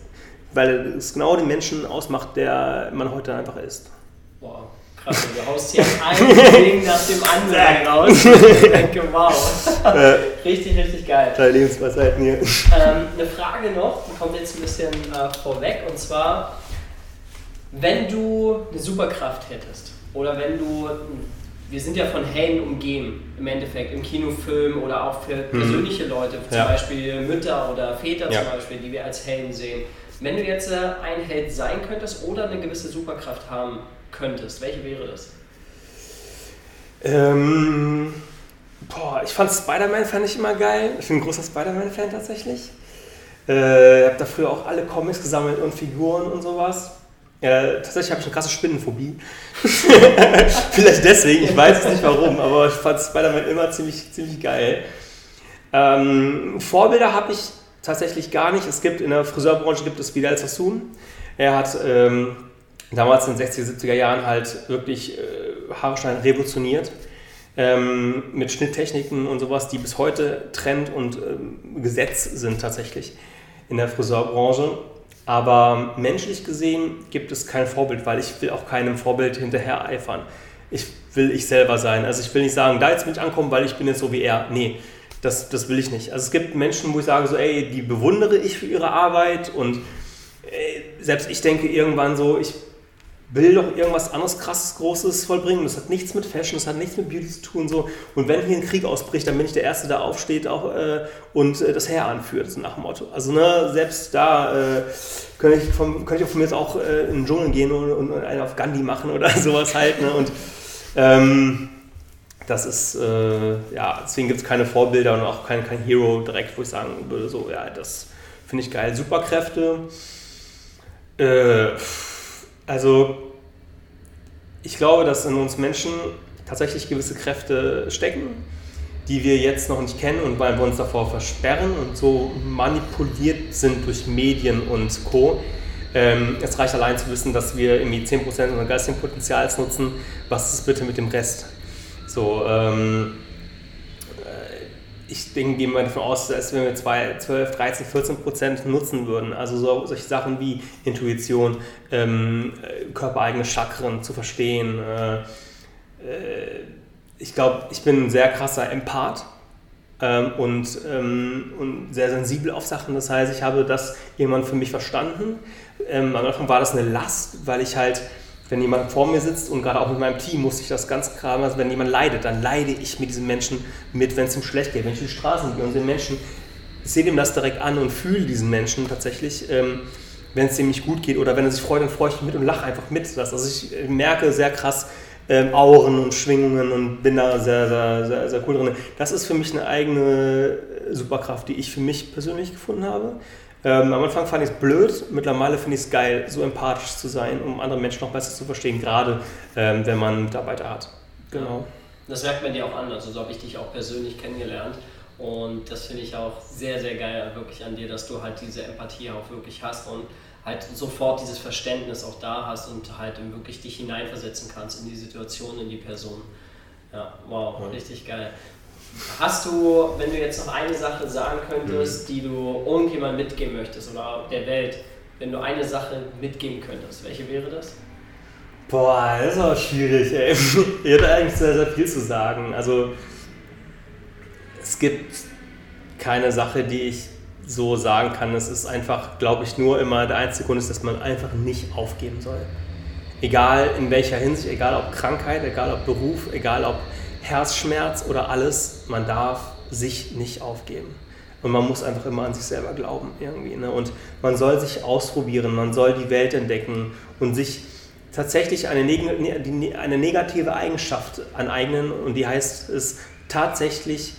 weil es genau den Menschen ausmacht, der man heute einfach ist. Boah, krass, du haust hier ein Ding nach dem anderen raus. Ich denke, wow. richtig, richtig geil. Drei Lebensweisheiten hier. Ähm, eine Frage noch, die kommt jetzt ein bisschen äh, vorweg, und zwar, wenn du eine Superkraft hättest, oder wenn du, wir sind ja von Helden umgeben, im Endeffekt, im Kinofilm oder auch für mhm. persönliche Leute, zum ja. Beispiel Mütter oder Väter ja. zum Beispiel, die wir als Helden sehen. Wenn du jetzt äh, ein Held sein könntest oder eine gewisse Superkraft haben könntest, welche wäre das? Ähm, boah, ich fand Spider-Man fand ich immer geil. Ich bin ein großer Spider-Man-Fan tatsächlich. Äh, ich habe da früher auch alle Comics gesammelt und Figuren und sowas. Äh, tatsächlich habe ich eine krasse Spinnenphobie. Vielleicht deswegen, ich weiß es nicht warum, aber ich fand Spider-Man immer ziemlich, ziemlich geil. Ähm, Vorbilder habe ich tatsächlich gar nicht. Es gibt in der Friseurbranche gibt es Vidal Sassoon. Er hat ähm, damals in den 60er, 70er Jahren halt wirklich äh, Haarschneiden revolutioniert. Ähm, mit Schnitttechniken und sowas, die bis heute Trend und ähm, Gesetz sind tatsächlich in der Friseurbranche. Aber menschlich gesehen gibt es kein Vorbild, weil ich will auch keinem Vorbild hinterher eifern. Ich will ich selber sein. Also ich will nicht sagen, da jetzt mit ankommen, weil ich bin jetzt so wie er. Nee, das, das will ich nicht. Also es gibt Menschen, wo ich sage so, ey, die bewundere ich für ihre Arbeit und ey, selbst ich denke irgendwann so, ich will doch irgendwas anderes krasses, großes vollbringen. Das hat nichts mit Fashion, das hat nichts mit Beauty zu tun. So. Und wenn hier ein Krieg ausbricht, dann bin ich der Erste, der aufsteht auch, äh, und äh, das Heer anführt, so nach dem Motto. Also ne, selbst da äh, könnte, ich vom, ich von mir jetzt auch äh, in den Dschungel gehen und, und, einen auf Gandhi machen oder sowas halt. Ne? Und ähm, das ist, äh, ja, deswegen gibt es keine Vorbilder und auch kein, kein Hero direkt, wo ich sagen würde, so, ja, das finde ich geil. Superkräfte. Äh, also ich glaube, dass in uns Menschen tatsächlich gewisse Kräfte stecken, die wir jetzt noch nicht kennen und weil wir uns davor versperren und so manipuliert sind durch Medien und Co. Ähm, es reicht allein zu wissen, dass wir irgendwie 10% unseres geistigen Potenzials nutzen. Was ist bitte mit dem Rest? So, ähm, ich denke, gehen wir davon aus, dass wenn wir 12, 13, 14 Prozent nutzen würden, also so, solche Sachen wie Intuition, ähm, körpereigene Chakren zu verstehen, äh, äh, ich glaube, ich bin ein sehr krasser Empath ähm, und, ähm, und sehr sensibel auf Sachen. Das heißt, ich habe das jemand für mich verstanden. Ähm, am Anfang war das eine Last, weil ich halt, wenn jemand vor mir sitzt und gerade auch mit meinem Team musste ich das ganz klar, also wenn jemand leidet, dann leide ich mit diesem Menschen mit, wenn es ihm schlecht geht. Wenn ich die Straßen gehe und den Menschen, sehe dem das direkt an und fühle diesen Menschen tatsächlich. Ähm, wenn es dem nicht gut geht oder wenn er sich freut, dann freue ich mich mit und lache einfach mit. Also ich merke sehr krass, ähm, Auren und Schwingungen und bin da sehr, sehr, sehr, sehr cool drin. Das ist für mich eine eigene Superkraft, die ich für mich persönlich gefunden habe. Ähm, am Anfang fand ich es blöd, mittlerweile finde ich es geil, so empathisch zu sein, um andere Menschen noch besser zu verstehen, gerade ähm, wenn man Mitarbeiter hat. Genau. Das merkt man dir auch an, also so habe ich dich auch persönlich kennengelernt. Und das finde ich auch sehr, sehr geil wirklich an dir, dass du halt diese Empathie auch wirklich hast und halt sofort dieses Verständnis auch da hast und halt wirklich dich hineinversetzen kannst in die Situation, in die Person. Ja, wow, ja. richtig geil. Hast du, wenn du jetzt noch eine Sache sagen könntest, mhm. die du irgendjemand mitgeben möchtest oder der Welt, wenn du eine Sache mitgeben könntest, welche wäre das? Boah, das ist auch schwierig, ey. Ich hätte eigentlich sehr, sehr viel zu sagen. Also, es gibt keine Sache, die ich so sagen kann. Es ist einfach, glaube ich, nur immer der einzige Grund ist, dass man einfach nicht aufgeben soll. Egal in welcher Hinsicht, egal ob Krankheit, egal ob Beruf, egal ob Herzschmerz oder alles, man darf sich nicht aufgeben. Und man muss einfach immer an sich selber glauben irgendwie. Ne? Und man soll sich ausprobieren, man soll die Welt entdecken und sich tatsächlich eine, neg eine negative Eigenschaft aneignen und die heißt es tatsächlich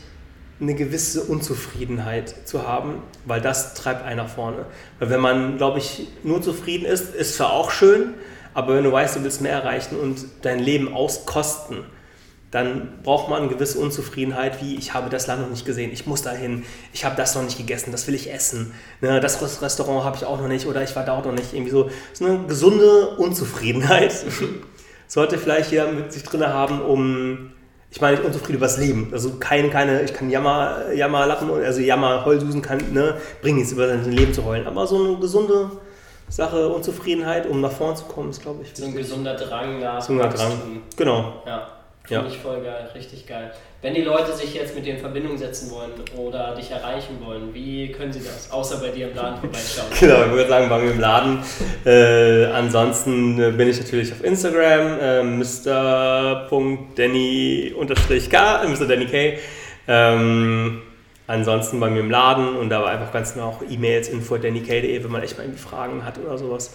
eine gewisse Unzufriedenheit zu haben, weil das treibt einen nach vorne. Weil wenn man, glaube ich, nur zufrieden ist, ist zwar auch schön, aber wenn du weißt, du willst mehr erreichen und dein Leben auskosten, dann braucht man eine gewisse Unzufriedenheit, wie ich habe das Land noch nicht gesehen, ich muss dahin, ich habe das noch nicht gegessen, das will ich essen, ne, das Restaurant habe ich auch noch nicht oder ich war da auch noch nicht. Irgendwie so, so eine gesunde Unzufriedenheit sollte vielleicht jeder mit sich drin haben, um ich meine, ich bin unzufrieden über das Leben. Also keine, keine, ich kann Jammer, Jammer lachen, also Jammer, Heulsusen kann, ne, bringt nichts über sein Leben zu heulen. Aber so eine gesunde Sache, Unzufriedenheit, um nach vorne zu kommen, ist, glaube ich, So ein gesunder Drang nach So ein Drang, genau. Ja. Finde ja. ich voll geil, richtig geil. Wenn die Leute sich jetzt mit dir in Verbindung setzen wollen oder dich erreichen wollen, wie können sie das? Außer bei dir im Laden vorbeischauen. genau, ich würde sagen, bei mir im Laden. Äh, ansonsten äh, bin ich natürlich auf Instagram, äh, Mr.Danny-K, Mr. Danny K. Ähm, ansonsten bei mir im Laden und da war einfach ganz genau auch E-Mails, info.dannyk.de, wenn man echt mal irgendwie Fragen hat oder sowas.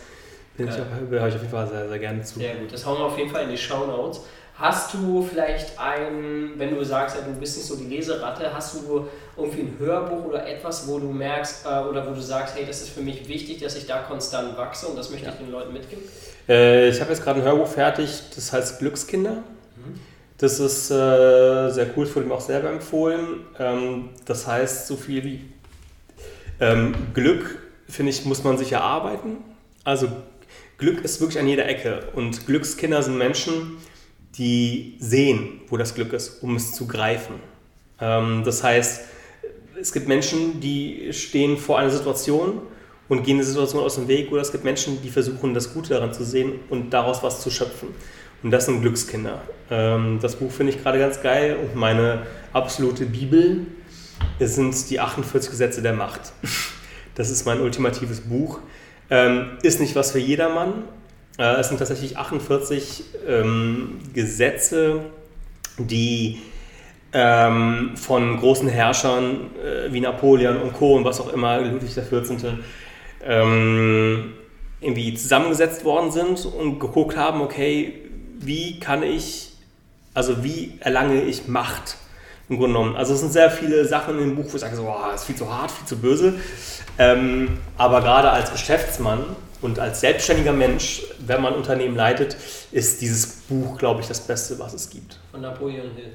Bin ich, höre ich auf jeden Fall sehr, sehr gerne zu. Sehr gut, das hauen wir auf jeden Fall in die Show Notes. Hast du vielleicht ein, wenn du sagst, du bist nicht so die Leseratte, hast du irgendwie ein Hörbuch oder etwas, wo du merkst äh, oder wo du sagst, hey, das ist für mich wichtig, dass ich da konstant wachse und das möchte ja. ich den Leuten mitgeben? Äh, ich habe jetzt gerade ein Hörbuch fertig, das heißt Glückskinder. Mhm. Das ist äh, sehr cool, es wurde mir auch selber empfohlen. Ähm, das heißt so viel wie ähm, Glück, finde ich, muss man sich erarbeiten. Also Glück ist wirklich an jeder Ecke und Glückskinder sind Menschen, die sehen, wo das Glück ist, um es zu greifen. Ähm, das heißt, es gibt Menschen, die stehen vor einer Situation und gehen die Situation aus dem Weg, oder es gibt Menschen, die versuchen, das Gute daran zu sehen und daraus was zu schöpfen. Und das sind Glückskinder. Ähm, das Buch finde ich gerade ganz geil und meine absolute Bibel sind die 48 Gesetze der Macht. Das ist mein ultimatives Buch. Ähm, ist nicht was für jedermann, es sind tatsächlich 48 ähm, Gesetze, die ähm, von großen Herrschern äh, wie Napoleon und Co. und was auch immer, Ludwig XIV., ähm, irgendwie zusammengesetzt worden sind und geguckt haben, okay, wie kann ich, also wie erlange ich Macht im Grunde genommen. Also es sind sehr viele Sachen in dem Buch, wo ich sage, so, oh, das ist viel zu hart, viel zu böse. Ähm, aber gerade als Geschäftsmann und als selbstständiger Mensch, wenn man Unternehmen leitet, ist dieses Buch, glaube ich, das Beste, was es gibt. Von Napoleon Hill.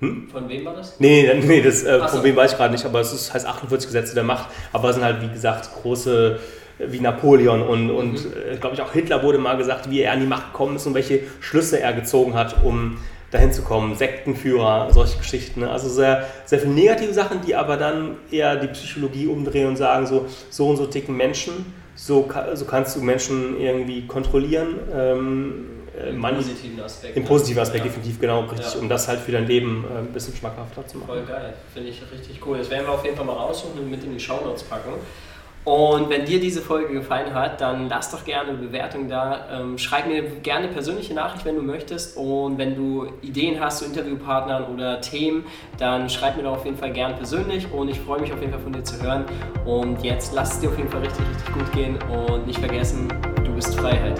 Hm? Von wem war das? Nee, nee, nee das, äh, von wem weiß ich gerade nicht, aber es ist, heißt 48 Gesetze der Macht. Aber es sind halt, wie gesagt, große äh, wie Napoleon und, und mhm. äh, glaube ich auch Hitler wurde mal gesagt, wie er an die Macht gekommen ist und welche Schlüsse er gezogen hat, um dahin zu kommen. Sektenführer, solche Geschichten. Ne? Also sehr, sehr viele negative Sachen, die aber dann eher die Psychologie umdrehen und sagen, so, so und so ticken Menschen so, so kannst du Menschen irgendwie kontrollieren, ähm, äh, Im positiven Aspekt. Im positiven Aspekt, ja. definitiv, genau, richtig, ja. um das halt für dein Leben äh, ein bisschen schmackhafter zu machen. Voll geil, finde ich richtig cool. Das werden wir auf jeden Fall mal raussuchen und mit in die Shownotes packen. Und wenn dir diese Folge gefallen hat, dann lass doch gerne eine Bewertung da. Ähm, schreib mir gerne persönliche Nachricht, wenn du möchtest. Und wenn du Ideen hast zu Interviewpartnern oder Themen, dann schreib mir doch auf jeden Fall gerne persönlich. Und ich freue mich auf jeden Fall von dir zu hören. Und jetzt lass es dir auf jeden Fall richtig, richtig gut gehen. Und nicht vergessen, du bist Freiheit.